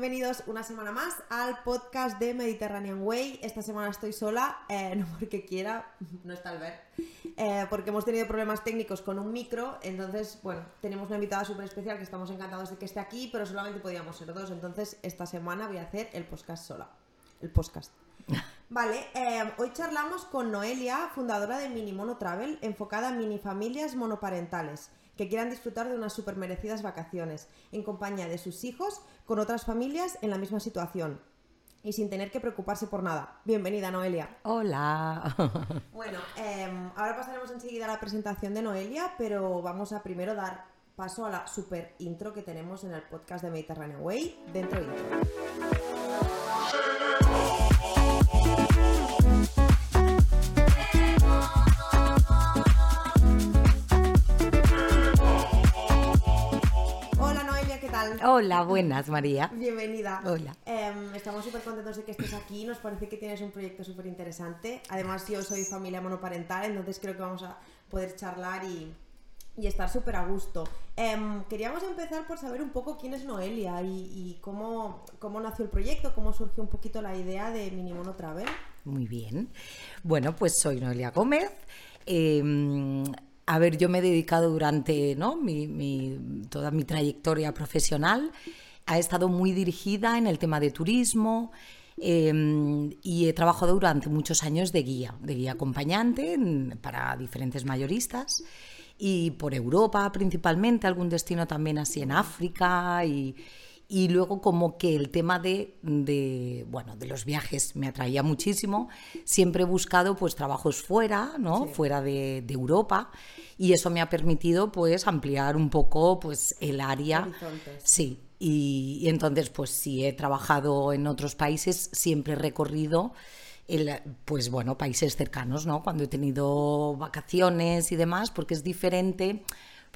bienvenidos una semana más al podcast de Mediterranean Way. Esta semana estoy sola, eh, no porque quiera, no está al ver, eh, porque hemos tenido problemas técnicos con un micro, entonces, bueno, tenemos una invitada súper especial que estamos encantados de que esté aquí, pero solamente podíamos ser dos, entonces esta semana voy a hacer el podcast sola. El podcast. Vale, eh, hoy charlamos con Noelia, fundadora de Mini Mono Travel, enfocada en mini familias monoparentales que quieran disfrutar de unas super merecidas vacaciones en compañía de sus hijos con otras familias en la misma situación y sin tener que preocuparse por nada. Bienvenida, Noelia. Hola. Bueno, em, ahora pasaremos enseguida a la presentación de Noelia, pero vamos a primero dar paso a la super intro que tenemos en el podcast de Mediterranean Way, dentro intro. Tal? Hola, buenas, María. Bienvenida. Hola. Em, estamos súper contentos de que estés aquí. Nos parece que tienes un proyecto súper interesante. Además, yo soy familia monoparental, entonces creo que vamos a poder charlar y, y estar súper a gusto. Em, queríamos empezar por saber un poco quién es Noelia y, y cómo, cómo nació el proyecto, cómo surgió un poquito la idea de Mini Mono Travel. Muy bien. Bueno, pues soy Noelia Gómez. Eh, a ver, yo me he dedicado durante ¿no? toda mi trayectoria profesional, ha estado muy dirigida en el tema de turismo eh, y he trabajado durante muchos años de guía, de guía acompañante para diferentes mayoristas y por Europa principalmente, algún destino también así en África y, y luego como que el tema de, de, bueno, de los viajes me atraía muchísimo. Siempre he buscado pues trabajos fuera, ¿no? Sí. Fuera de, de Europa y eso me ha permitido pues ampliar un poco pues el área. Horizontes. Sí, y, y entonces pues sí he trabajado en otros países, siempre he recorrido el, pues bueno, países cercanos, ¿no? Cuando he tenido vacaciones y demás, porque es diferente,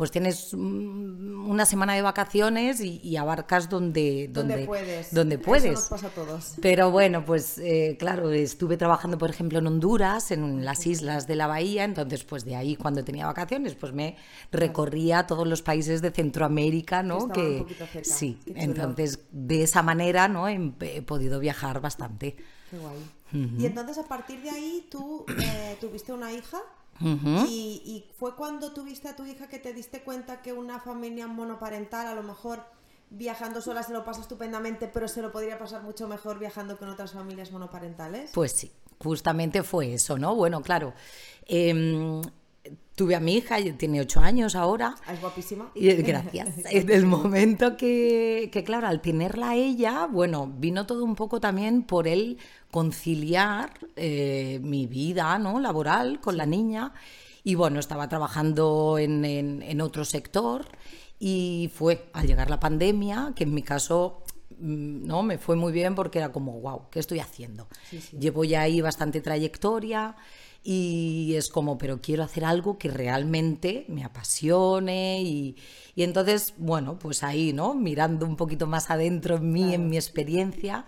pues tienes mm, una semana de vacaciones y, y abarcas donde, Donde donde, puedes. donde Eso puedes. nos pasa a todos. Pero bueno, pues eh, claro, estuve trabajando, por ejemplo, en Honduras, en las islas de la bahía, entonces pues de ahí cuando tenía vacaciones, pues me recorría todos los países de Centroamérica, ¿no? un cerca. sí, entonces de esa manera, ¿no? He, he podido viajar bastante. Qué guay. Y entonces a partir de ahí tú eh, tuviste una hija Y fue cuando tuviste a tu hija que te diste cuenta que una familia monoparental a lo mejor viajando sola se lo pasa estupendamente, pero se lo podría pasar mucho mejor viajando con otras familias monoparentales. Pues sí, justamente fue eso, ¿no? Bueno, claro, em, tuve a mi hija, tiene ocho años ahora. Ah, Es guapísima. Y, Gracias. En el momento que, que, claro, al tenerla a ella, bueno, vino todo un poco también por el conciliar eh, mi vida ¿no? laboral con la niña. Y bueno, estaba trabajando en, en- en otro sector y fue al llegar la pandemia, que en mi caso no me fue muy bien porque era como, wow, ¿qué estoy haciendo? Llevo ya ahí bastante trayectoria y es como, pero quiero hacer algo que realmente me apasione y, y entonces, bueno, pues ahí, ¿no? Mirando un poquito más adentro en mí, en mi experiencia,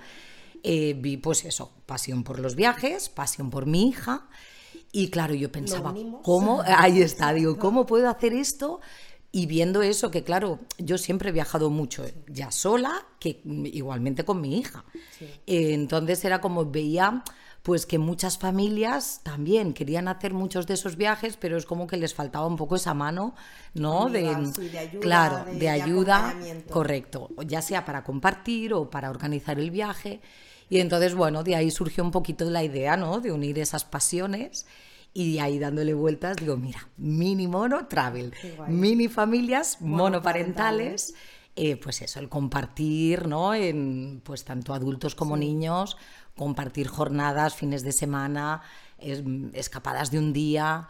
eh, vi pues eso, pasión por los viajes, pasión por mi hija y claro, yo pensaba. ¿cómo? Ahí está, digo, ¿cómo puedo hacer esto? Y viendo eso, que claro, yo siempre he viajado mucho, ya sola, que igualmente con mi hija. Eh, entonces era como veía pues que muchas familias también querían hacer muchos de esos viajes, pero es como que les faltaba un poco esa mano, ¿no? Amiga, sí, de ayuda, claro, de- de, ayuda, correcto, ya sea para compartir o para organizar el viaje. Y entonces, bueno, de ahí surgió un poquito la idea, ¿no? De unir esas pasiones y ahí dándole vueltas, digo, mira, mini mono travel, mini familias Monoparentales. monoparentales, eh, pues eso, el compartir, ¿no? En, pues tanto adultos como niños, compartir jornadas, fines de semana, es- escapadas de un día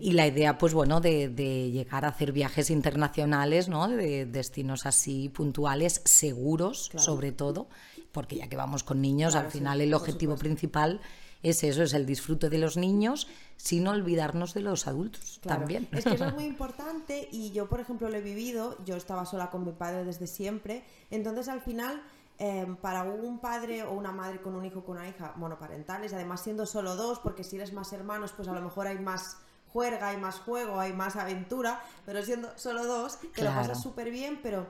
y la idea, pues bueno, de, de llegar a hacer viajes internacionales, ¿no? De destinos así puntuales, seguros, sobre todo, porque ya que vamos con niños, Claro, al sí, final el objetivo principal es eso, es el disfrute de los niños, sin olvidarnos de los adultos Claro. también. Es que eso es muy importante y yo, por ejemplo, lo he vivido. Yo estaba sola con mi padre desde siempre. Entonces, al final, eh, para un padre o una madre con un hijo o con una hija monoparentales, además siendo solo dos, porque si eres más hermanos, pues a lo mejor hay más juerga, hay más juego, hay más aventura, pero siendo solo dos, te lo pasas súper bien, pero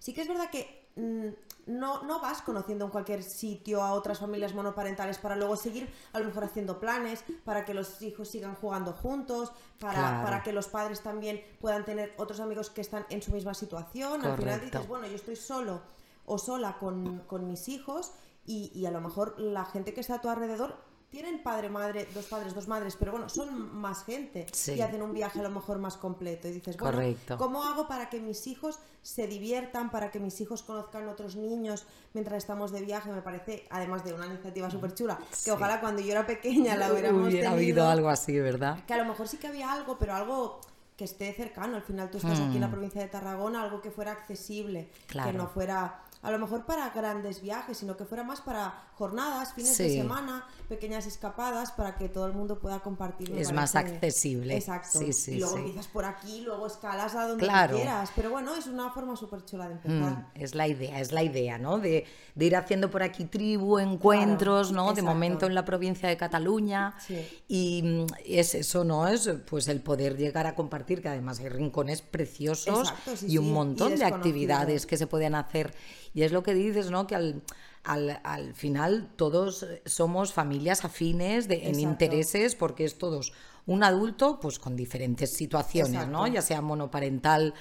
sí que es verdad que mm, no, no vas conociendo en cualquier sitio a otras familias monoparentales para luego seguir a lo mejor haciendo planes, para que los hijos sigan jugando juntos, para, Claro. para que los padres también puedan tener otros amigos que están en su misma situación. Al final dices, bueno, yo estoy solo o sola con, con mis hijos y, y a lo mejor la gente que está a tu alrededor tienen padre, madre, dos padres, dos madres, pero bueno, son más gente Sí. y hacen un viaje a lo mejor más completo. Y dices, bueno, Correcto. ¿cómo hago para que mis hijos se diviertan, para que mis hijos conozcan otros niños mientras estamos de viaje? Me parece, además de una iniciativa súper chula, que Sí. ojalá cuando yo era pequeña la hubiéramos Hubiera tenido. habido algo así, ¿verdad? Que a lo mejor sí que había algo, pero algo que esté cercano. Al final tú estás aquí en la provincia de Tarragona, algo que fuera accesible. Claro. que no fuera a lo mejor para grandes viajes, sino que fuera más para jornadas, fines de semana, pequeñas escapadas, para que todo el mundo pueda compartir. Es más accesible. Exacto. Sí, sí, y luego empiezas por aquí, luego escalas a donde Claro. quieras. Pero bueno, es una forma súper chula de Mm, empezar. es la idea, es la idea, ¿no? De, de ir haciendo por aquí tribu, encuentros, ¿no? De momento en la provincia de Cataluña. Sí. Y mm, es eso, ¿no? Es pues el poder llegar a compartir, que además hay rincones preciosos Exacto, y un y montón de actividades que se pueden hacer. Y es lo que dices, ¿no? Que al, al, al final todos somos familias afines de, en intereses, porque es todos un adulto, pues con diferentes situaciones, ¿no? Ya sea monoparental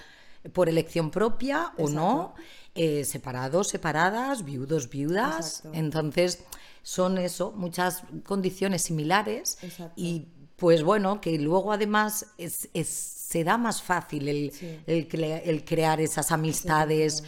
por elección propia o no, eh, separados, separadas, viudos, viudas. Exacto. Entonces, son eso, muchas condiciones similares Exacto. y pues bueno, que luego además es, es- se da más fácil el, Sí. el, cre- el crear esas amistades.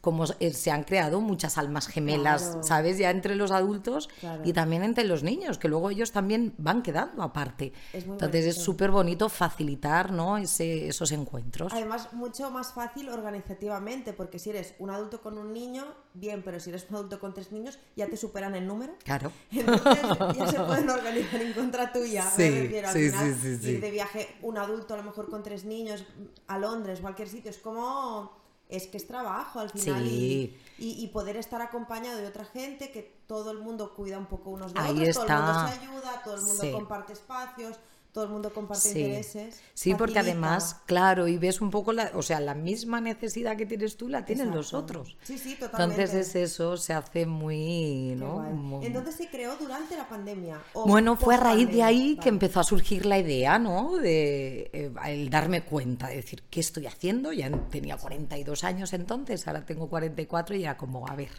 Como eh, se han creado muchas almas gemelas, Claro. ¿sabes? Ya entre los adultos Claro. y también entre los niños, que luego ellos también van quedando aparte. Es Entonces es bonito. súper bonito facilitar ¿no? Ese, esos encuentros. Además, mucho más fácil organizativamente, porque si eres un adulto con un niño, bien, pero si eres un adulto con tres niños, ya te superan el número. Claro. Entonces ya se pueden organizar en contra tuya. me Sí, refiero, al sí, final, sí. Ir de viaje un adulto, a lo mejor con tres niños, a Londres, cualquier sitio, es como. Es que es trabajo al final. Sí. Y, y- y poder estar acompañado de otra gente, que todo el mundo cuida un poco unos de Ahí otros, todo el mundo está. se ayuda, todo el mundo Sí. comparte espacios, todo el mundo comparte Sí. intereses. Sí, porque además, claro, y ves un poco la, o sea, la misma necesidad que tienes tú la tienen los otros. Sí, sí, totalmente. Entonces es eso, se hace muy, Entonces se creó durante la pandemia. o Bueno, fue a raíz de ahí que empezó a surgir la idea, ¿no? De eh, el darme cuenta, de decir, ¿qué estoy haciendo? Ya tenía 42 años entonces, ahora tengo 44 y era como, a ver,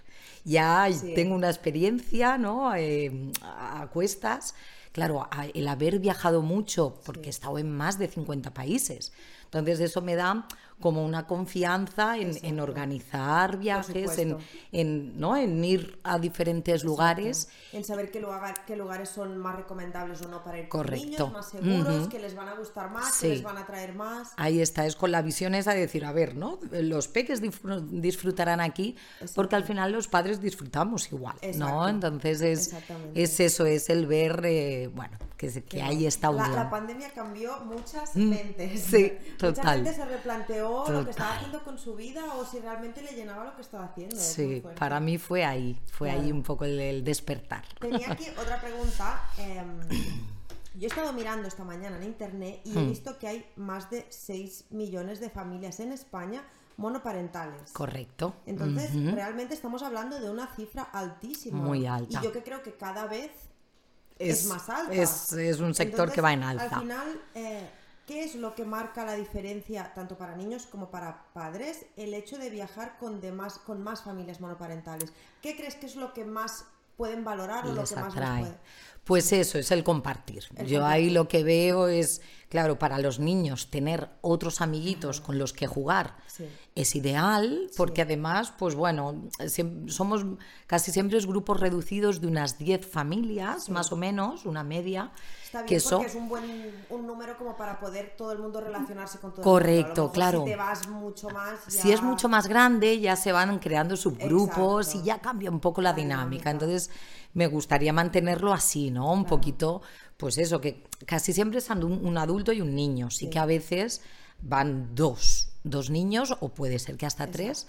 ya Sí. tengo una experiencia, ¿no? Eh, a cuestas. Claro, el haber viajado mucho, porque he estado en más de 50 países. Entonces eso me da como una confianza en, en organizar viajes, en, ¿no? en ir a diferentes lugares. En saber qué, lugar- qué lugares son más recomendables o no para ir Correcto. con niños, más seguros, que les van a gustar más, Sí. que les van a traer más. Ahí está, es con la visión esa de decir, a ver, ¿no? Los peques disfr- disfrutarán aquí, porque al final los padres disfrutamos igual, ¿no? Exacto. Entonces es, es eso, es el ver, eh, bueno, que, que ahí está La, unión. la pandemia cambió muchas mentes. Mm, sí, Mucha total. gente se replanteó lo que estaba Total. haciendo con su vida o si realmente le llenaba lo que estaba haciendo. Es Sí, para mí fue ahí, fue ahí Claro. un poco el, el despertar. Tenía aquí otra pregunta. em, yo he estado mirando esta mañana en internet y Hmm. he visto que hay más de 6 millones de familias en España monoparentales. Correcto. Entonces, Ujú. realmente estamos hablando de una cifra altísima. Muy alta. Y yo que creo que cada vez es, más alta. Es, es un sector que Entonces, va en alza. Al final, eh, ¿qué es lo que marca la diferencia tanto para niños como para padres? El hecho de viajar con, demás, con más familias monoparentales. ¿Qué crees que es lo que más pueden valorar o lo que más les puede? Pues eso, es el compartir. El Yo ahí lo que veo es, claro, para los niños tener otros amiguitos con los que jugar Sí. es ideal, porque además, pues bueno, somos casi siempre es grupos reducidos de unas 10 familias, más o menos, una media. Está bien que porque es un buen un número como para poder todo el mundo relacionarse con todo Correcto, el mundo. Claro. Si te vas mucho más. Si es mucho más grande, ya se van creando subgrupos Exacto. y ya cambia un poco la, La dinámica. dinámica. Entonces, me gustaría mantenerlo así, ¿no? Un poquito, pues eso, que casi siempre están un, un adulto y un niño. Sí, que a veces van dos, dos niños, o puede ser que hasta tres.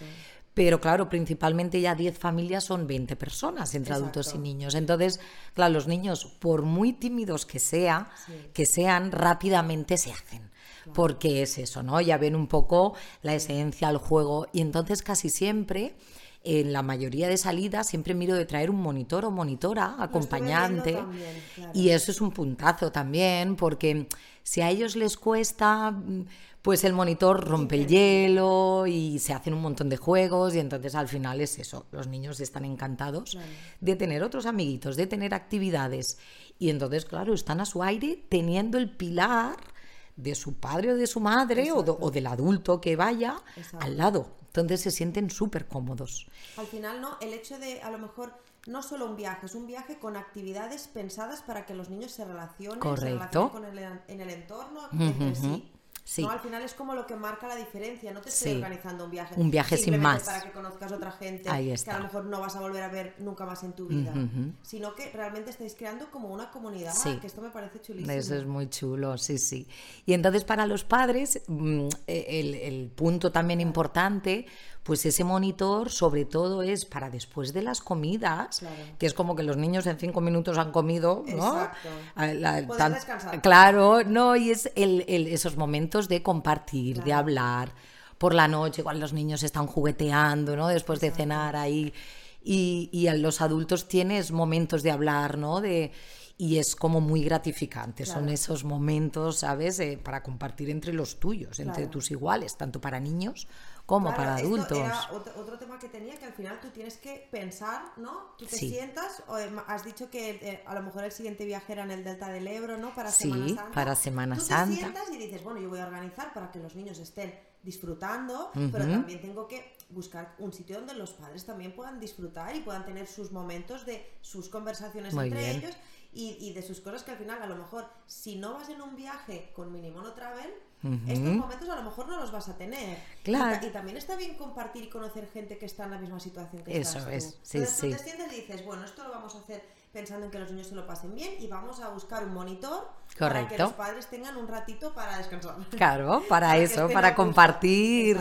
Pero claro, principalmente ya 10 familias son 20 personas entre adultos y niños. Entonces, claro, los niños, por muy tímidos que sea, Sí. que sean, rápidamente se hacen. Porque es eso, ¿no? Ya ven un poco la esencia, el juego. Y entonces casi siempre en la mayoría de salidas siempre miro de traer un monitor o monitora, acompañante. también, claro. Y eso es un puntazo también, porque si a ellos les cuesta, mm, pues el monitor rompe el hielo y se hacen un montón de juegos y entonces al final es eso, los niños están encantados de tener otros amiguitos, de tener actividades. Y entonces, claro, están a su aire teniendo el pilar de su padre o de su madre o, do- o del adulto que vaya Exacto. al lado. Entonces se sienten súper cómodos. Al final, ¿no? El hecho de, a lo mejor, no solo un viaje, es un viaje con actividades pensadas para que los niños se relacionen, se relacionen con el, en el entorno, entre sí. Sí. ¿no? Al final es como lo que marca la diferencia. No te estoy Sí. organizando un viaje. Un viaje sin más. Para que conozcas otra gente Ahí que a lo mejor no vas a volver a ver nunca más en tu vida. Sino que realmente estáis creando como una comunidad. Sí. Que esto me parece chulísimo. Eso es muy chulo, sí, sí. Y entonces para los padres, mm, eh, el, el punto también importante, pues ese monitor sobre todo es para después de las comidas, Claro. que es como que los niños en cinco minutos han comido, ¿no? Exacto. A la- tan- descansar. Claro, no, y es el- el- esos momentos de compartir, de hablar. Por la noche, cuando los niños están jugueteando, ¿no? Después de cenar ahí. Y, y a los adultos tienes momentos de hablar, ¿no? De, y es como muy gratificante. Son esos momentos, ¿sabes? Eh, para compartir entre los tuyos, entre Claro. tus iguales, tanto para niños como Claro, para adultos. Era otro, otro tema que tenía que al final tú tienes que pensar, ¿no? Tú te Sí. sientas, o em, has dicho que eh, a lo mejor el siguiente viaje era en el Delta del Ebro, ¿no? Para Sí, Semana Santa. para Semana tú Santa. te sientas y dices, bueno, yo voy a organizar para que los niños estén disfrutando, pero también tengo que buscar un sitio donde los padres también puedan disfrutar y puedan tener sus momentos de sus conversaciones Muy entre bien. ellos y, y de sus cosas que al final a lo mejor si no vas en un viaje con Minimono Travel estos momentos a lo mejor no los vas a tener Y Claro. ta- y, también está bien compartir y conocer gente que está en la misma situación que Eso estás tú. es, sí, Entonces tú sí. te sientes y dices bueno esto lo vamos a hacer pensando en que los niños se lo pasen bien y vamos a buscar un monitor para que Correcto. los padres tengan un ratito para descansar Claro, para, Para eso, para compartir.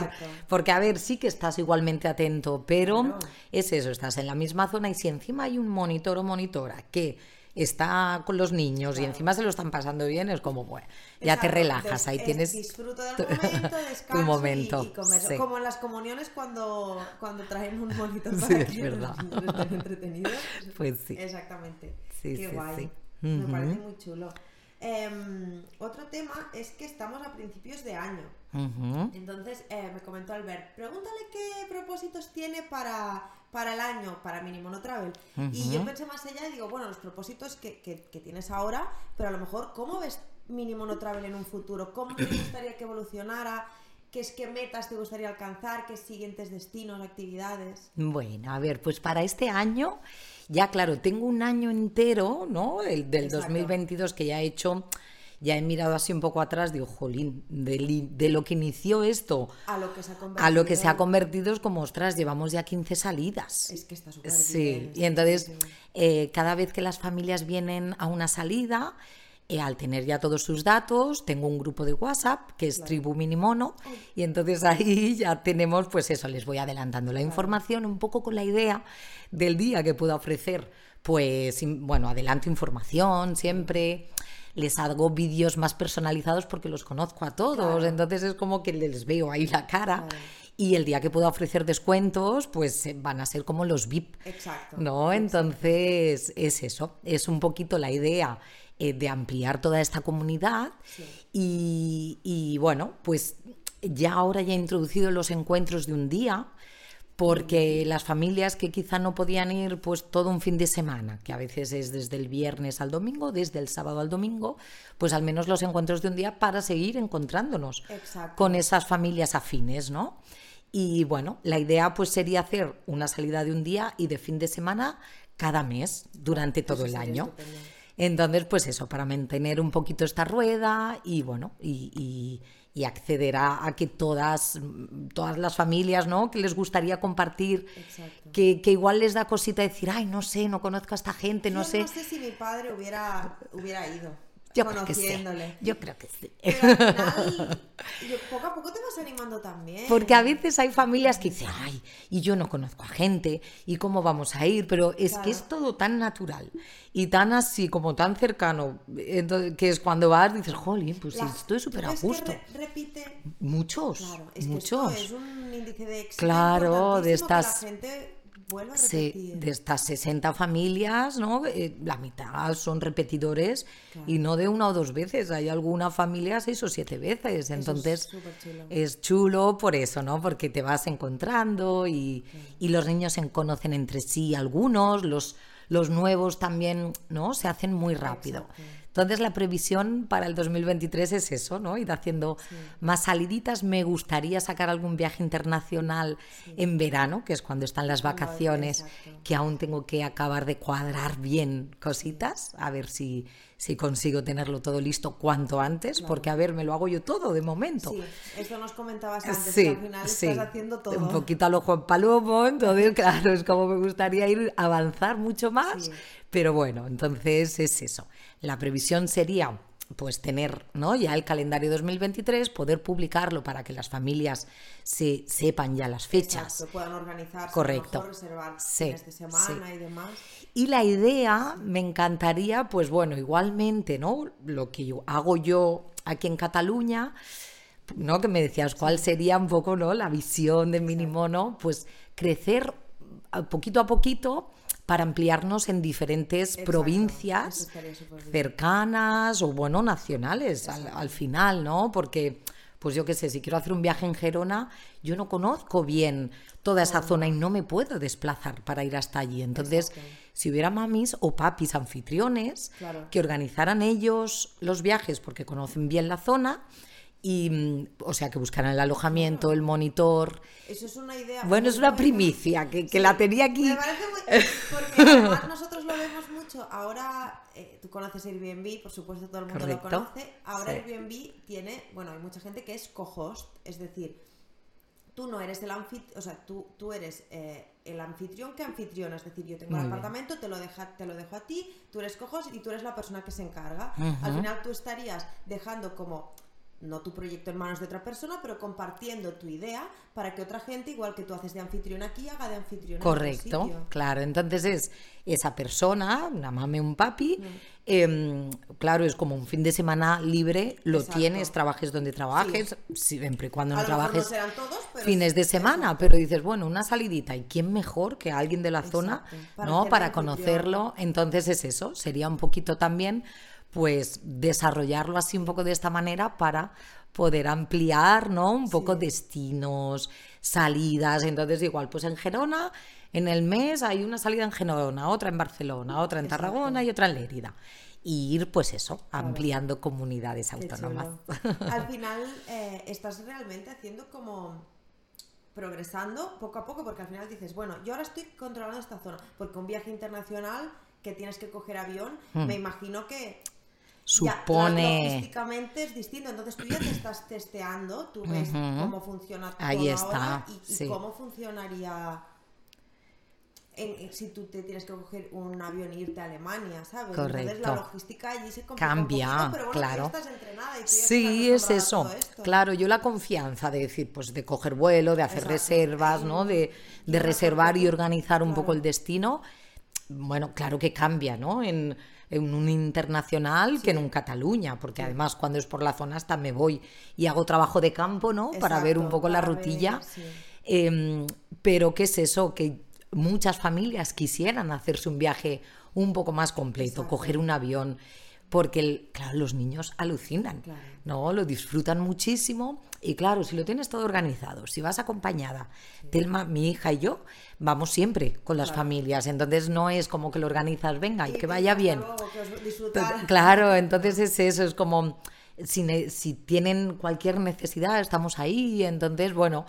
Porque, a ver, sí que estás igualmente atento, pero Claro. es eso, estás en la misma zona y si encima hay un monitor o monitora que está con los niños y encima se lo están pasando bien, es como, bueno, ya te relajas, ahí es tienes... disfruto del momento, descanso y- momento, y, comer. sí. Como en las comuniones cuando, cuando traen un monitor Sí, para es que verdad. los niños estén entretenidos. Pues sí. Exactamente. Sí, Qué sí, guay. sí. Me parece muy chulo. Em, otro tema es que estamos a principios de año. Entonces eh, me comentó Albert, pregúntale qué propósitos tiene para, para el año, para Minimono Travel. Y yo pensé más allá y digo, bueno, los propósitos que, que- que tienes ahora, pero a lo mejor, ¿cómo ves Minimono Travel en un futuro? ¿Cómo te gustaría que evolucionara? ¿Qué, es, ¿Qué metas te gustaría alcanzar? ¿Qué siguientes destinos, actividades? Bueno, a ver, pues para este año, ya claro, tengo un año entero, ¿no? El del Exacto. 2022 que ya he hecho, ya he mirado así un poco atrás, digo, jolín, de, lo que inició esto A lo que se ha convertido. a lo que se ha convertido es como, ostras, llevamos ya 15 salidas. Es que está súper Sí, bien, y entonces eh, cada vez que las familias vienen a una salida, eh, al tener ya todos sus datos, tengo un grupo de WhatsApp que es Tribu Minimono y entonces ahí ya tenemos, pues eso, les voy adelantando la información un poco con la idea del día que pueda ofrecer, pues bueno, adelanto información siempre. Les hago vídeos más personalizados porque los conozco a todos, Claro. entonces es como que les veo ahí la cara y el día que pueda ofrecer descuentos, pues eh, van a ser como los VIP. Exacto. ¿No? Entonces es eso, es un poquito la idea eh, de ampliar toda esta comunidad y, y, bueno, pues ya ahora ya he introducido los encuentros de un día porque las familias que quizá no podían ir pues todo un fin de semana, que a veces es desde el viernes al domingo, desde el sábado al domingo, pues al menos los encuentros de un día para seguir encontrándonos Exacto. con esas familias afines, ¿no? Y bueno, la idea pues sería hacer una salida de un día y de fin de semana cada mes durante todo el año. estupendo. Entonces, pues eso, para mantener un poquito esta rueda y bueno, y, y- y acceder a, que todas, todas las familias, ¿no? Que les gustaría compartir, que, que igual les da cosita decir, ay, no sé, no conozco a esta gente, no Yo sé. no sé si mi padre hubiera, hubiera ido. Yo creo que sí. conociéndole. Yo creo que sí. Pero al final, yo- poco a poco te vas animando también. Porque a veces hay familias que dicen, ay, y yo no conozco a gente, y cómo vamos a ir, pero es Claro. que es todo tan natural y tan así, como tan cercano, entonces, que es cuando vas, dices, jolín, pues La- estoy ¿tú súper a que gusto. re- repite. Muchos, Claro, es muchos. que esto es un índice de éxito. Claro, de que estas- la gente a de estas 60 familias, ¿no? Eh, la mitad son repetidores y no de una o dos veces. Hay alguna familia seis o siete veces. Entonces, chulo. es chulo por eso, ¿no? Porque te vas encontrando y, y los niños se conocen entre sí algunos, los, los nuevos también, ¿no? Se hacen muy rápido. Exacto. Entonces la previsión para el 2023 es eso, ¿no? Ir haciendo más saliditas. Me gustaría sacar algún viaje internacional en verano, que es cuando están las vacaciones, que aún tengo que acabar de cuadrar bien cositas, a ver si, si consigo tenerlo todo listo cuanto antes, porque a ver, me lo hago yo todo de momento. Sí, esto nos comentabas antes, que Sí, al final sí. estás haciendo todo. Un poquito a lo Juan Palomo, entonces, claro, es como me gustaría ir a avanzar mucho más. Pero bueno, entonces es eso. La previsión sería pues tener ¿no? ya el calendario 2023, poder publicarlo para que las familias se sepan ya las fechas. Exacto, puedan organizarse, Correcto. mejor reservar Sí, fines de semana y demás. Y la idea, me encantaría, pues bueno, igualmente, ¿no? Lo que yo hago yo aquí en Cataluña, ¿no? Que me decías cuál sería un poco, ¿no? La visión de Mínimo, ¿no? Pues crecer poquito a poquito para ampliarnos en diferentes Exacto, provincias cercanas o, bueno, nacionales al, al final, ¿no? Porque, pues yo qué sé, si quiero hacer un viaje en Gerona, yo no conozco bien toda esa zona y no me puedo desplazar para ir hasta allí. Entonces, Exacto. si hubiera mamis o papis anfitriones Claro. que organizaran ellos los viajes porque conocen bien la zona y, mm, o sea, que buscaran el alojamiento, el monitor. Eso es una idea. Bueno, es una primicia que, que la tenía aquí. Me parece muy... Porque además nosotros lo vemos mucho. Ahora, eh, tú conoces Airbnb, por supuesto todo el mundo Correcto. lo conoce. Ahora Sí. Airbnb tiene, bueno, hay mucha gente que es co-host, es decir, tú no eres el anfitrión, o sea, tú, tú eres eh, el anfitrión que anfitriona, es decir, yo tengo Muy el bien. apartamento, te lo, deja, te lo dejo a ti, tú eres co-host y tú eres la persona que se encarga. Al final tú estarías dejando como no tu proyecto en manos de otra persona, pero compartiendo tu idea para que otra gente, igual que tú haces de anfitrión aquí, haga de anfitrión en Correcto, sitio. claro. Entonces es esa persona, una mame, un papi, Mm. em, claro, es como un fin de semana libre, lo Exacto. tienes, trabajes donde trabajes, siempre y cuando no trabajes serán todos, pero fines sí, de semana, pero dices, bueno, una salidita, ¿y quién mejor que alguien de la zona, para ¿no? Para anfitrión. conocerlo. Entonces es eso, sería un poquito también, pues, desarrollarlo así un poco de esta manera para poder ampliar, ¿no? Un poco destinos, salidas. Entonces, igual, pues en Gerona, en el mes hay una salida en Gerona, otra en Barcelona, otra en Tarragona y otra en Lérida. Y ir, pues eso, ampliando comunidades Qué autónomas. chulo. Al final eh, estás realmente haciendo como progresando poco a poco, porque al final dices, bueno, yo ahora estoy controlando esta zona, porque un viaje internacional que tienes que coger avión, me imagino que ya. Supone... logísticamente es distinto. Entonces tú ya te estás testeando, tú ves cómo funciona todo Ahí está, y, y sí. cómo funcionaría en- en- si tú te tienes que coger un avión e irte a Alemania, ¿sabes? Entonces la Correcto. logística allí se complica Cambia, poquito, pero bueno, tú ya claro. estás entrenada y tú ya Sí, estás es eso. Claro, yo la confianza de decir, pues de coger vuelo, de hacer Exacto. reservas, ¿no? De, de reservar y organizar un poco el destino. Bueno, claro que cambia, ¿no? En, en un internacional que en un Cataluña, porque además cuando es por la zona hasta me voy y hago trabajo de campo, ¿no? para ver un poco la rutilla. ver, sí. Em, pero ¿qué es eso? Que muchas familias quisieran hacerse un viaje un poco más completo, Exacto. coger un avión, porque el- claro, los niños alucinan, Claro. ¿no? Lo disfrutan muchísimo y claro, si lo tienes todo organizado, si vas acompañada, Telma, mi hija y yo, vamos siempre con las familias, entonces no es como que lo organizas, venga, y que vaya bien. que. Claro, entonces es eso, es como si, si tienen cualquier necesidad, estamos ahí, entonces, bueno,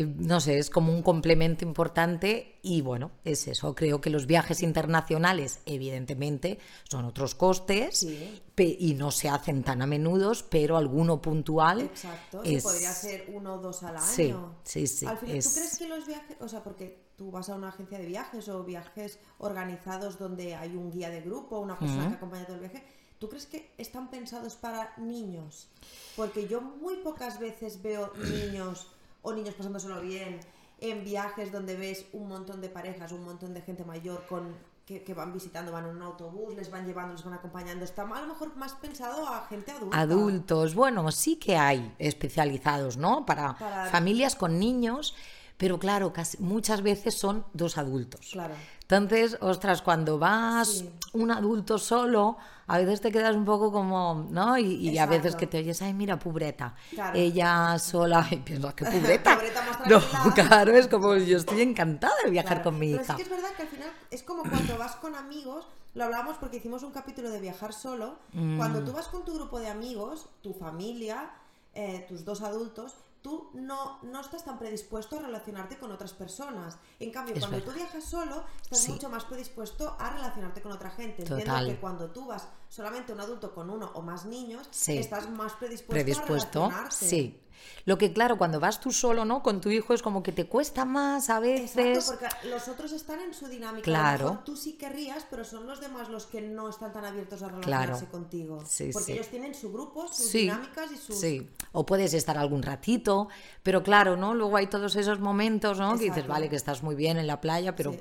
eh, no sé, es como un complemento importante y bueno, es eso, creo que los viajes internacionales, evidentemente, son otros costes Sí. y no se hacen tan a menudo, pero alguno puntual Exacto, podría ser uno o dos al año. Sí, sí, sí, Al final, ¿tú es- crees que los viajes, o sea, porque tú vas a una agencia de viajes o viajes organizados donde hay un guía de grupo, una persona que acompaña todo el viaje, ¿tú crees que están pensados para niños? Porque yo muy pocas veces veo niños o niños pasándoselo bien en viajes donde ves un montón de parejas, un montón de gente mayor con que, que van visitando, van en un autobús, les van llevando, les van acompañando. Está a lo mejor más pensado a gente adulta. Adultos, bueno, sí que hay especializados, ¿no? Para, Para- familias con niños, pero claro, casi, muchas veces son dos adultos. Claro. Entonces, ostras, cuando vas Sí. un adulto solo, a veces te quedas un poco como, ¿no? Y, y a veces que te oyes, ay, mira, pobreta, Claro. ella sola, y piensas, ¿qué más no, claro, es como, yo estoy encantada de viajar Claro, con mi pero hija. sí que es verdad que al final es como cuando vas con amigos, lo hablamos porque hicimos un capítulo de viajar solo. Mm. Cuando tú vas con tu grupo de amigos, tu familia, eh, tus dos adultos, tú no, no estás tan predispuesto a relacionarte con otras personas. En cambio, Es cuando verdad. tú viajas solo, estás Sí. mucho más predispuesto a relacionarte con otra gente. Entiendo Total. que cuando tú vas solamente un adulto con uno o más niños, Sí. estás más predispuesto, predispuesto, a relacionarte. sí. Lo que claro, cuando vas tú solo, ¿no? Con tu hijo es como que te cuesta más a Exacto, veces. porque los otros están en su dinámica. Claro. Mejor tú sí querrías, pero son los demás los que no están tan abiertos a relacionarse Claro. contigo. Sí, porque sí. ellos tienen su grupo, sus Sí, dinámicas y sus. Sí, o puedes estar algún ratito, pero claro, ¿no? Luego hay todos esos momentos, ¿no? Que dices, Exacto. vale, que estás muy bien en la playa, pero.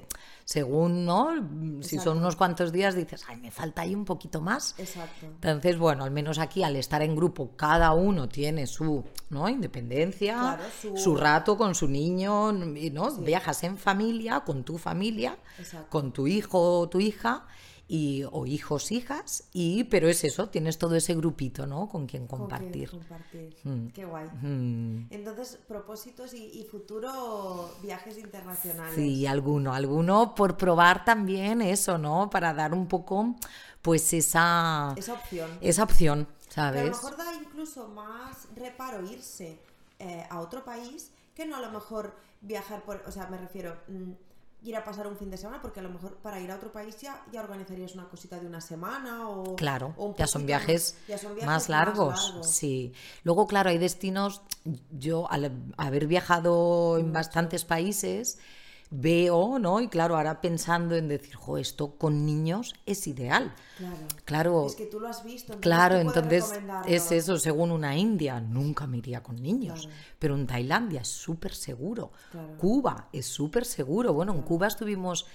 Según, ¿no? Si Exacto. son unos cuantos días, dices, ay, me falta ahí un poquito más. Exacto. Entonces, bueno, al menos aquí al estar en grupo, cada uno tiene su ¿no? independencia, Claro, su... su- rato con su niño, ¿no? Viajas en familia, con tu familia, Exacto. con tu hijo o tu hija, y, o hijos, hijas, y pero es eso, tienes todo ese grupito, ¿no? Con quien Con que compartir. compartir. Mm. Qué guay. Mm, Entonces, propósitos y, y futuro viajes internacionales. Sí, alguno, alguno por probar también eso, ¿no? Para dar un poco, pues esa, Esa opción. esa opción, Pero a ¿sabes? lo mejor da incluso más reparo irse eh, a otro país que no a lo mejor viajar por, o sea, me refiero, mm, ir a pasar un fin de semana, porque a lo mejor para ir a otro país ya, ya organizarías una cosita de una semana o... Claro, o un ya son viajes, ya son viajes más largos. largos. Sí. Luego, claro, hay destinos. Yo, al haber viajado en bastantes países, veo, ¿no? Y claro, ahora pensando en decir, jo, esto con niños es ideal. Claro. Claro, Es que tú lo has visto. entonces claro, entonces es eso, según una India, nunca me iría con niños. Claro. Pero en Tailandia es súper seguro. Claro. Cuba es súper seguro. Bueno, en Cuba estuvimos,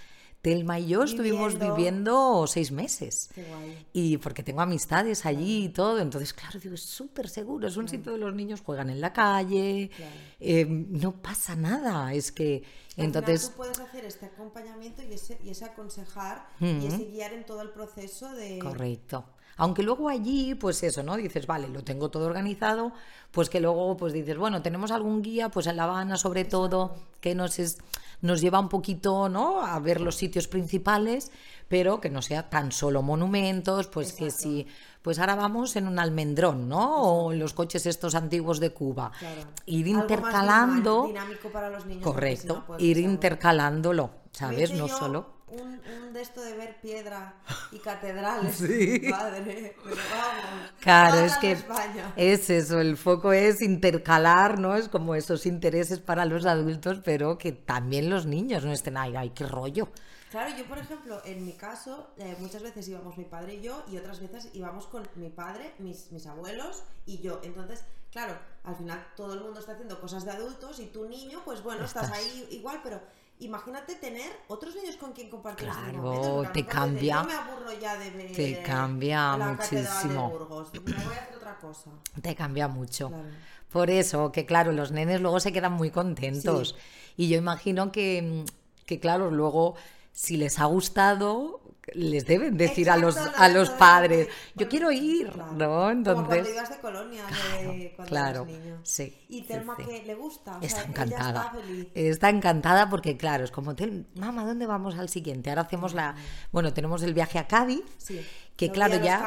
Telma y yo estuvimos Viviendo. seis meses. Qué guay. Y porque tengo amistades allí y todo, entonces, claro, digo, es súper seguro, es un sitio de los niños juegan en la calle, Claro. eh, no pasa nada, es que, Al entonces, final tú puedes hacer este acompañamiento y ese, y ese aconsejar y ese guiar en todo el proceso de... correcto. Aunque luego allí, pues eso, ¿no? Dices, vale, lo tengo todo organizado, pues que luego, pues dices, bueno, tenemos algún guía, pues en La Habana sobre todo, que nos, es, nos lleva un poquito, ¿no? A ver los sitios principales, pero que no sea tan solo monumentos, pues que si, pues ahora vamos en un almendrón, ¿no? O en los coches estos antiguos de Cuba. Claro. Ir Algo más intercalando, dinámico para los niños, correcto, no, ir intercalándolo, ¿sabes? No yo solo... Un, un de esto de ver piedra y catedrales. Sí. Madre, pero vamos. Claro, es que España. es eso, el foco es intercalar, ¿no? Es como esos intereses para los adultos, pero que también los niños no estén ahí, ay, qué rollo. Claro, yo por ejemplo, en mi caso, eh, muchas veces íbamos mi padre y yo, y otras veces íbamos con mi padre, mis, mis abuelos y yo. Entonces, claro, al final todo el mundo está haciendo cosas de adultos y tu niño, pues bueno, estás, Estás. ahí igual, pero imagínate tener otros niños con quien compartir esos Claro, momentos, te cambia. Yo me aburro ya de Te cambia la catedral de muchísimo. Burgos, me voy a hacer otra cosa. Te cambia mucho. Claro. Por eso, que claro, los nenes luego se quedan muy contentos. Y yo imagino que, que, claro, luego, si les ha gustado, les deben decir a los, a lo los padres, yo quiero ir, claro. ¿no? Como Entonces, cuando ibas de colonia de cuando claro, eras niño. sí, Y Telma sí. que le gusta, o Está sea, ella encantada. está feliz. Está encantada porque, claro, es como, "Tel- mamá, ¿dónde vamos al siguiente? Ahora hacemos la. Bueno, tenemos el viaje a Cádiz. Sí. Que Lo claro, los ya.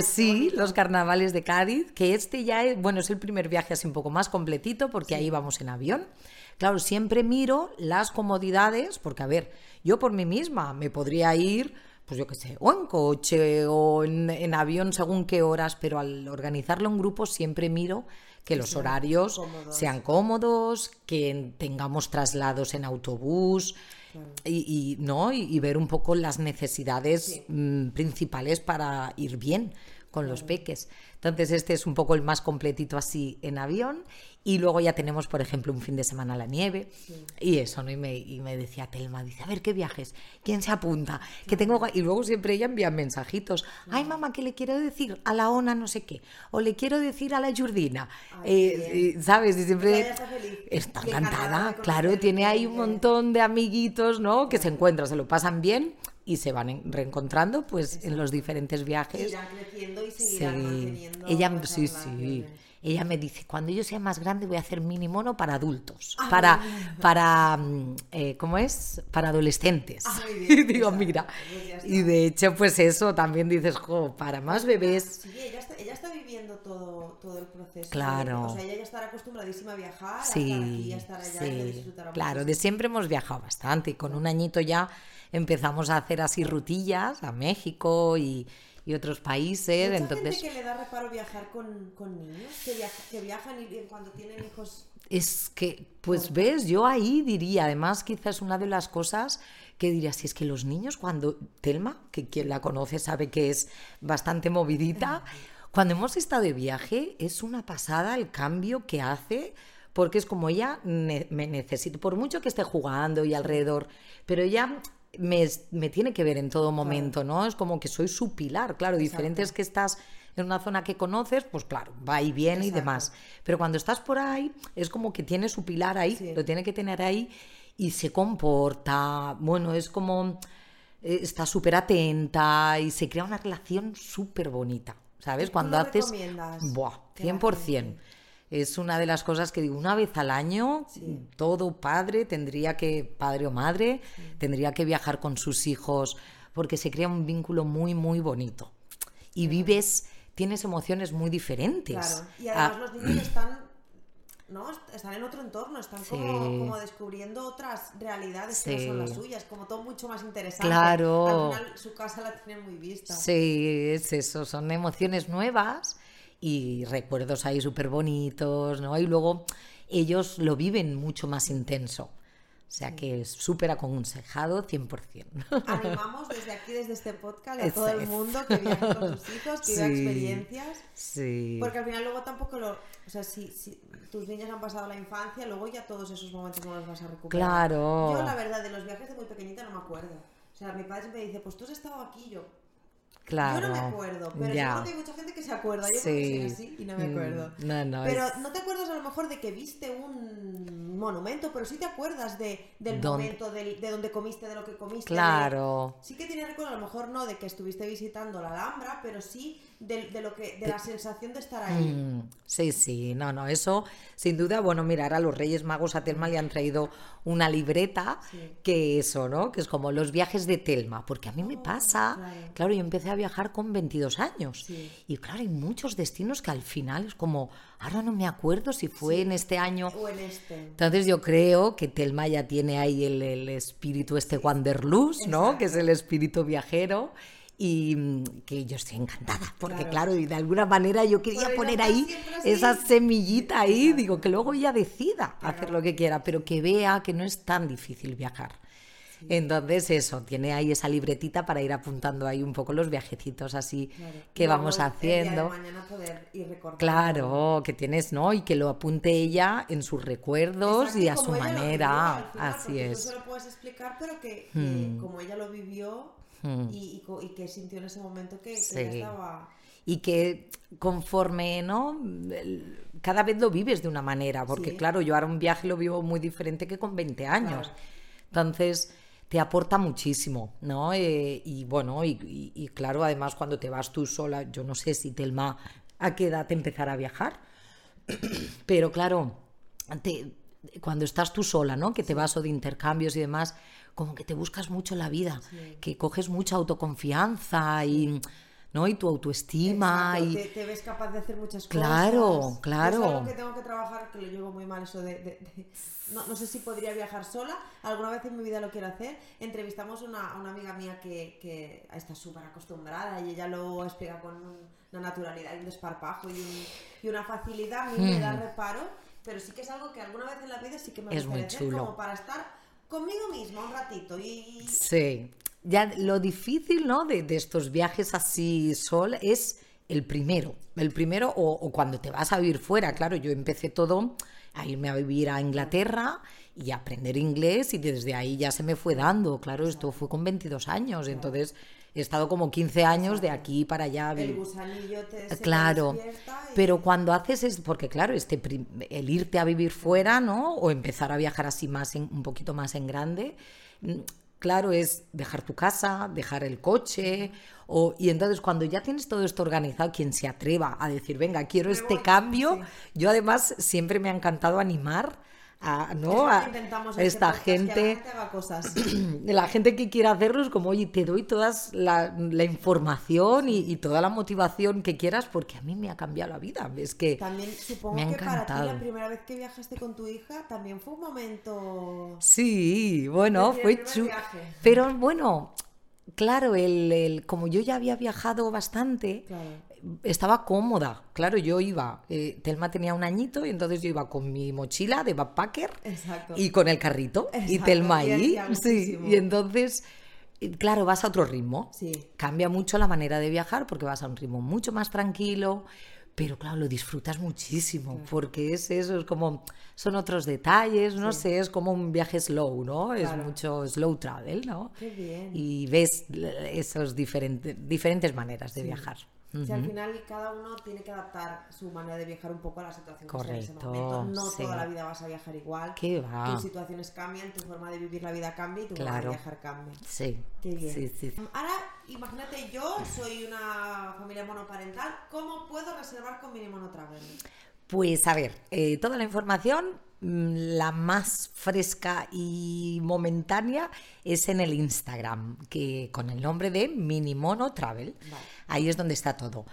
sí, los carnavales de Cádiz. Que este ya es. Bueno, es el primer viaje así un poco más completito porque ahí vamos en avión. Claro, siempre miro las comodidades porque, a ver, yo por mí misma me podría ir. Pues yo qué sé, o en coche o en, en avión según qué horas, pero al organizarlo en grupo siempre miro que los horarios cómodos. sean cómodos, que tengamos traslados en autobús y, y, ¿no? y, y ver un poco las necesidades Sí. mm, principales para ir bien con los peques. Entonces este es un poco el más completito así en avión y luego ya tenemos, por ejemplo, un fin de semana a la nieve y eso, ¿no? Y me, y me decía Telma, dice, a ver, ¿qué viajes? ¿Quién se apunta? Que tengo... ga-?" Y luego siempre ella envía mensajitos. Ay, mamá, ¿qué le quiero decir? A la ONA no sé qué. O le quiero decir a la Jurdina. Eh, ¿Sabes? Y siempre... Está feliz. Está encantada claro, tiene ahí un montón de amiguitos, ¿no? Que se encuentran, se lo pasan bien y se van en- reencontrando, pues, en los diferentes viajes. Irán creciendo y Sí, seguirán manteniendo ella, sí, sí. Ella me dice, cuando yo sea más grande voy a hacer mini mono para adultos, Ah, para, para, mm, eh, ¿cómo es? Para adolescentes. Ah, y bien, digo, pues, mira, pues ya está. y de hecho, pues eso también dices, jo, para más bebés, Sí, ella está, ella está viviendo todo, todo el proceso. Claro. O sea, ella ya estará acostumbradísima a viajar, a estar Sí, aquí, a estar allá y a sí. disfrutar Claro, de siempre hemos viajado bastante y con un añito ya empezamos a hacer así rutillas a México y, y otros países. Mucha Entonces, gente que le da reparo viajar con, con niños, que, viaja- que viajan y cuando tienen hijos. es que, pues ves, yo ahí diría, además quizás una de las cosas que diría, si es que los niños cuando, Telma, que quien la conoce sabe que es bastante movidita, cuando hemos estado de viaje es una pasada el cambio que hace, porque es como ella me necesita, por mucho que esté jugando y alrededor, pero ella me, me tiene que ver en todo momento, ¿no? Es como que soy su pilar, claro, diferente es que estás en una zona que conoces, pues claro, va y viene y demás. Pero cuando estás por ahí, es como que tiene su pilar ahí, Sí. lo tiene que tener ahí y se comporta, bueno, es como eh, está súper atenta y se crea una relación súper bonita, ¿sabes? ¿Tú Cuando haces... Buah, que la 100%. Es una de las cosas que digo, una vez al año, Sí. todo padre tendría que, padre o madre, tendría que viajar con sus hijos porque se crea un vínculo muy, muy bonito. Y vives, tienes emociones muy diferentes. Claro. Y Ah, además los niños están. ¿no? Est- Están en otro entorno, están como, como descubriendo otras realidades que no son las suyas, como todo mucho más interesante. Claro. Al final su casa la tienen muy vista. Sí, es eso, son emociones nuevas y recuerdos ahí súper bonitos, ¿no? Y luego ellos lo viven mucho más intenso. O sea que es súper aconsejado 100%. Animamos desde aquí, desde este podcast, a Eso todo el es. mundo que viaje con sus hijos, que viva Sí. experiencias. Sí. Porque al final luego tampoco lo... O sea, si, si tus niñas han pasado la infancia, luego ya todos esos momentos no los vas a recuperar. Claro. Yo, la verdad, de los viajes de muy pequeñita no me acuerdo. O sea, mi padre siempre dice, pues tú has estado aquí, yo... Claro. Yo no me acuerdo, pero Ya. seguro que hay mucha gente que se acuerda. Yo Sí. creo que soy así y no me Mm, acuerdo. No, no. Pero es- no te acuerdas a lo mejor de que viste un monumento, pero sí te acuerdas de, del momento, del- de donde comiste, de lo que comiste. de- Claro. Sí que tiene recuerdo, a lo mejor no de que estuviste visitando la Alhambra, pero sí de, de lo que, de la sensación de estar ahí. Mm, sí, sí, no, no, eso sin duda, bueno, mira, ahora los Reyes Magos a Telma le han traído una libreta Sí. que eso, ¿no? Que es como los viajes de Telma, porque a mí me Oh, pasa, claro. claro, yo empecé a viajar con 22 años Sí. y claro, hay muchos destinos que al final es como, ahora no me acuerdo si fue en este año. O en este. Entonces yo creo que Telma ya tiene ahí el, el espíritu este Wanderlust, ¿no? Que es el espíritu viajero y mm, que yo estoy encantada, porque Claro. claro, y de alguna manera yo quería poner ahí así. esa semillita ahí, digo, que luego ella decida Claro. hacer lo que quiera, pero que vea que no es tan difícil viajar. Entonces eso, tiene ahí esa libretita para ir apuntando ahí un poco los viajecitos así que vamos haciendo. mañana poder ir. Claro, que tienes, ¿no? Y que lo apunte ella en sus recuerdos Exacto, y a su vivió manera. al final, Así es. Tú se lo puedes explicar, pero que, que como ella lo vivió Hmm. y, y y que sintió en ese momento que, que Sí. ya estaba. Y que conforme, ¿no? Cada vez lo vives de una manera, porque Sí. claro, yo ahora un viaje lo vivo muy diferente que con 20 años. Claro. Entonces, te aporta muchísimo, ¿no? Eh, y bueno, y, y- y claro, además cuando te vas tú sola, yo no sé si Telma a qué edad te empezará a viajar, pero claro, te- cuando estás tú sola, ¿no? Que te vas o de intercambios y demás, como que te buscas mucho la vida, que coges mucha autoconfianza y, ¿no? y tu autoestima Exacto, y te, te ves capaz de hacer muchas Claro, cosas. claro. Yo Es algo que tengo que trabajar, que lo llevo muy mal eso de... de- de- no, no sé si podría viajar sola, alguna vez en mi vida lo quiero hacer. Entrevistamos una, a una amiga mía que, que está súper acostumbrada y ella lo explica con un- una naturalidad y un desparpajo y, un- y una facilidad. A mí me da reparo, pero sí que es algo que alguna vez en la vida sí que me Hmm. Muy gustaría hacer como para estar conmigo misma un ratito y... Sí. Ya lo difícil, ¿no? De, de estos viajes así sol es el primero, el primero o, o cuando te vas a vivir fuera, claro, yo empecé todo a irme a vivir a Inglaterra y a aprender inglés y desde ahí ya se me fue dando, claro, esto fue con 22 años, entonces he estado como 15 años de aquí para allá. El gusanillo te Claro, y- pero cuando haces es porque claro, este el irte a vivir fuera, ¿no? O empezar a viajar así más en- un poquito más en grande, mm, claro, es dejar tu casa, dejar el coche, o, y entonces cuando ya tienes todo esto organizado, quien se atreva a decir, venga, quiero este cambio, yo además siempre me ha encantado animar a, ¿no? que a esta que gente gente haga cosas. la gente que quiera hacerlo es como, oye, te doy toda la, la información y, y toda la motivación que quieras porque a mí me ha cambiado la vida. Es que También supongo me ha que para ti encantado. la primera vez que viajaste con tu hija también fue un momento... Sí, bueno, fue primer chu- viaje. Pero bueno, claro, el, el- como yo ya había viajado bastante, Claro. Estaba cómoda. Claro, yo iba, eh, Telma tenía un añito y entonces yo iba con mi mochila de backpacker Exacto. y con el carrito y Telma y- ahí. sí, y entonces, claro, vas a otro ritmo. Sí. Cambia mucho la manera de viajar porque vas a un ritmo mucho más tranquilo. Pero claro, lo disfrutas muchísimo porque es eso, es como, son otros detalles, no sé, es como un viaje slow, ¿no? Es Claro. mucho slow travel, ¿no? Qué bien. Y ves esos diferentes, diferentes maneras de viajar. Si al final cada uno tiene que adaptar su manera de viajar un poco a la situación que esté en ese Correcto, momento. No sí. toda la vida vas a viajar igual. ¿Qué va? Tus situaciones cambian, tu forma de vivir la vida cambia y tu forma de Claro. viajar cambia. Sí, Qué bien. sí, sí. Ahora, imagínate, yo soy una familia monoparental. ¿Cómo puedo reservar con Mini Mono Travel? Pues a ver, eh, toda la información, la más fresca y momentánea, es en el Instagram, que con el nombre de Minimono Travel. Vale. Ahí es donde está todo.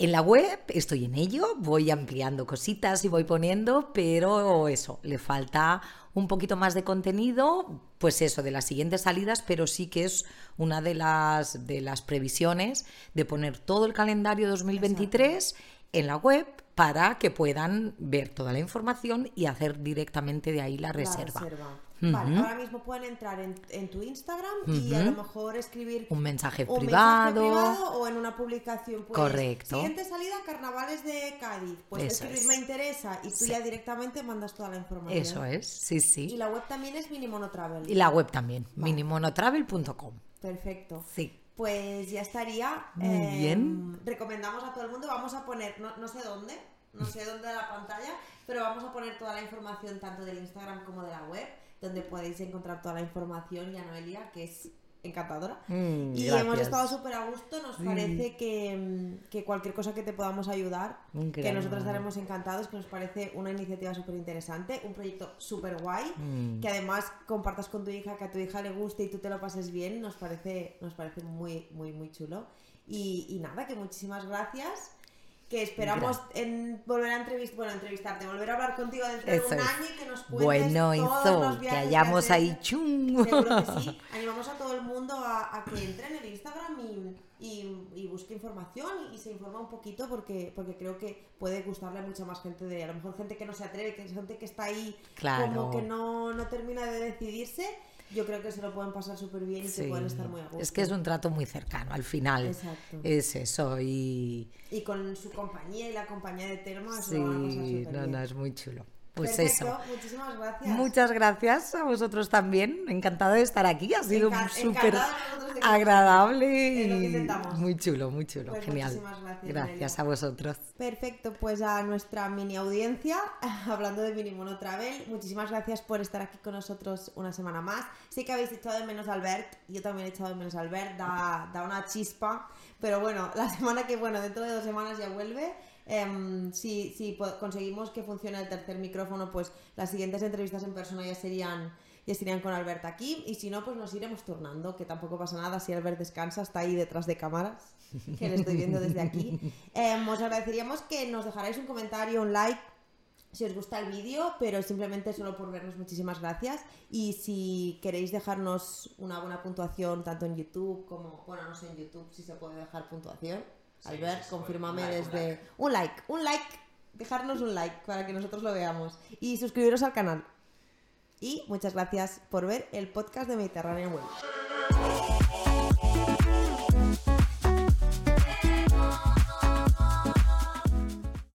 En la web estoy en ello, voy ampliando cositas y voy poniendo, pero eso, le falta un poquito más de contenido, pues eso, de las siguientes salidas, pero sí que es una de las, de las previsiones de poner todo el calendario 2023 en la web para que puedan ver toda la información y hacer directamente de ahí la reserva. La reserva. Vale, ahora mismo pueden entrar en, en tu Instagram y a lo mejor escribir Un mensaje un privado. mensaje privado o en una publicación. Pues, Correcto. Siguiente salida, carnavales de Cádiz. Pues Eso escribir es. me interesa y tú Sí. ya directamente mandas toda la información. Eso es, sí, Y sí. la web también es Minimono Travel. Y la web también, minimonotravel.com. Perfecto. Sí. Pues ya estaría. Muy Eh, bien. Recomendamos a todo el mundo. Vamos a poner, no, no sé dónde, no sé dónde de la pantalla, pero vamos a poner toda la información tanto del Instagram como de la web, donde podéis encontrar toda la información y a Noelia, que es encantadora. Mm, y gracias. hemos estado súper a gusto. Nos parece que, mm, que cualquier cosa que te podamos ayudar, que nosotros estaremos encantados, que nos parece una iniciativa súper interesante, un proyecto súper guay, Mm. que además compartas con tu hija, que a tu hija le guste y tú te lo pases bien, nos parece, nos parece muy, muy, muy chulo. Y, y nada, que muchísimas gracias. Que esperamos en volver a entrevistar, bueno, entrevistarte, volver a hablar contigo dentro Eso de un es. año y que nos cuentes Bueno, todos eso, los que viajes hayamos has ahí hecho. chung. Seguro que sí. Animamos a todo el mundo a, a que entre en el Instagram y, y- y busque información y, y se informa un poquito porque, porque creo que puede gustarle a mucha más gente de, a lo mejor gente que no se atreve, que es gente que está ahí Claro. como que no, no termina de decidirse. Yo creo que se lo pueden pasar súper bien y Sí. que pueden estar muy a gusto. Es que es un trato muy cercano, al final. Exacto. Es eso, y Y con su compañía y la compañía de Telma se sí, no, bien. no, es muy chulo. Pues Perfecto, eso. muchísimas gracias. Muchas gracias a vosotros también. Encantada de estar aquí. Ha sido súper agradable y muy chulo, muy chulo. Pues Genial. muchísimas gracias, Gracias a vosotros. Perfecto, pues a nuestra mini audiencia, hablando de Mini Mono Travel, muchísimas gracias por estar aquí con nosotros una semana más. Sé que habéis echado de menos a Albert, yo también he echado de menos a Albert, da, da una chispa, pero bueno, la semana que, bueno, dentro de dos semanas ya vuelve. Em, si si conseguimos que funcione el tercer micrófono, pues las siguientes entrevistas en persona ya serían ya estarían con Albert aquí y si no, pues nos iremos turnando, que tampoco pasa nada si Albert descansa, está ahí detrás de cámaras, que le estoy viendo desde aquí. Em, os agradeceríamos que nos dejarais un comentario, un like, si os gusta el vídeo, pero simplemente solo por vernos, muchísimas gracias. Y si queréis dejarnos una buena puntuación, tanto en YouTube como, bueno, no sé en YouTube si se puede dejar puntuación. Albert, confírmame desde... Un like, un like, dejarnos un like para que nosotros lo veamos. Y suscribiros al canal. Y muchas gracias por ver el podcast de Mediterranean Web.